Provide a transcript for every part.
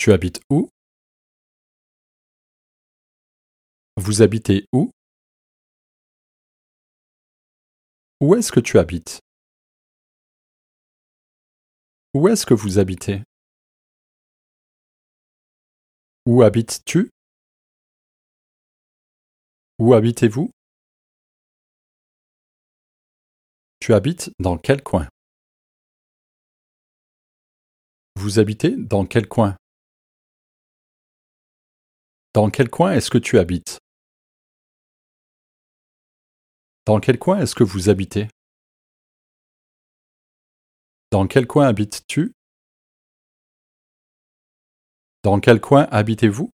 Tu habites où? Vous habitez où? Où est-ce que tu habites? Où est-ce que vous habitez? Où habites-tu? Où habitez-vous? Tu habites dans quel coin? Vous habitez dans quel coin? Dans quel coin est-ce que tu habites? Dans quel coin est-ce que vous habitez? Dans quel coin habites-tu? Dans quel coin habitez-vous?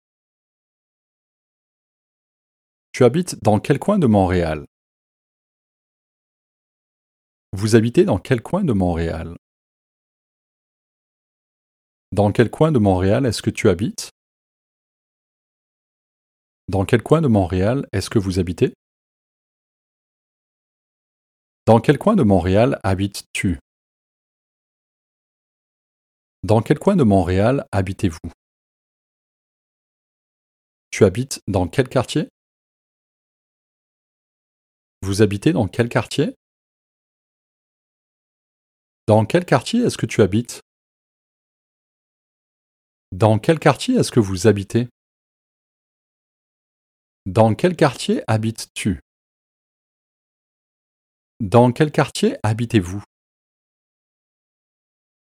Tu habites dans quel coin de Montréal? Vous habitez dans quel coin de Montréal? Dans quel coin de Montréal est-ce que tu habites? Dans quel coin de Montréal est-ce que vous habitez? Dans quel coin de Montréal habites-tu? Dans quel coin de Montréal habitez-vous? Tu habites dans quel quartier? Vous habitez dans quel quartier? Dans quel quartier est-ce que tu habites? Dans quel quartier est-ce que vous habitez? Dans quel quartier habites-tu? Dans quel quartier habitez-vous?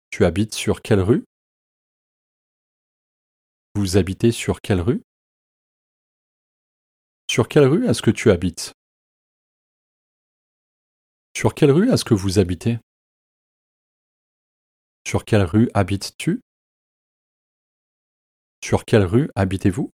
Tu habites sur quelle rue? Vous habitez sur quelle rue? Sur quelle rue est-ce que tu habites? Sur quelle rue est-ce que vous habitez? Sur quelle rue habites-tu? Sur quelle rue habitez-vous?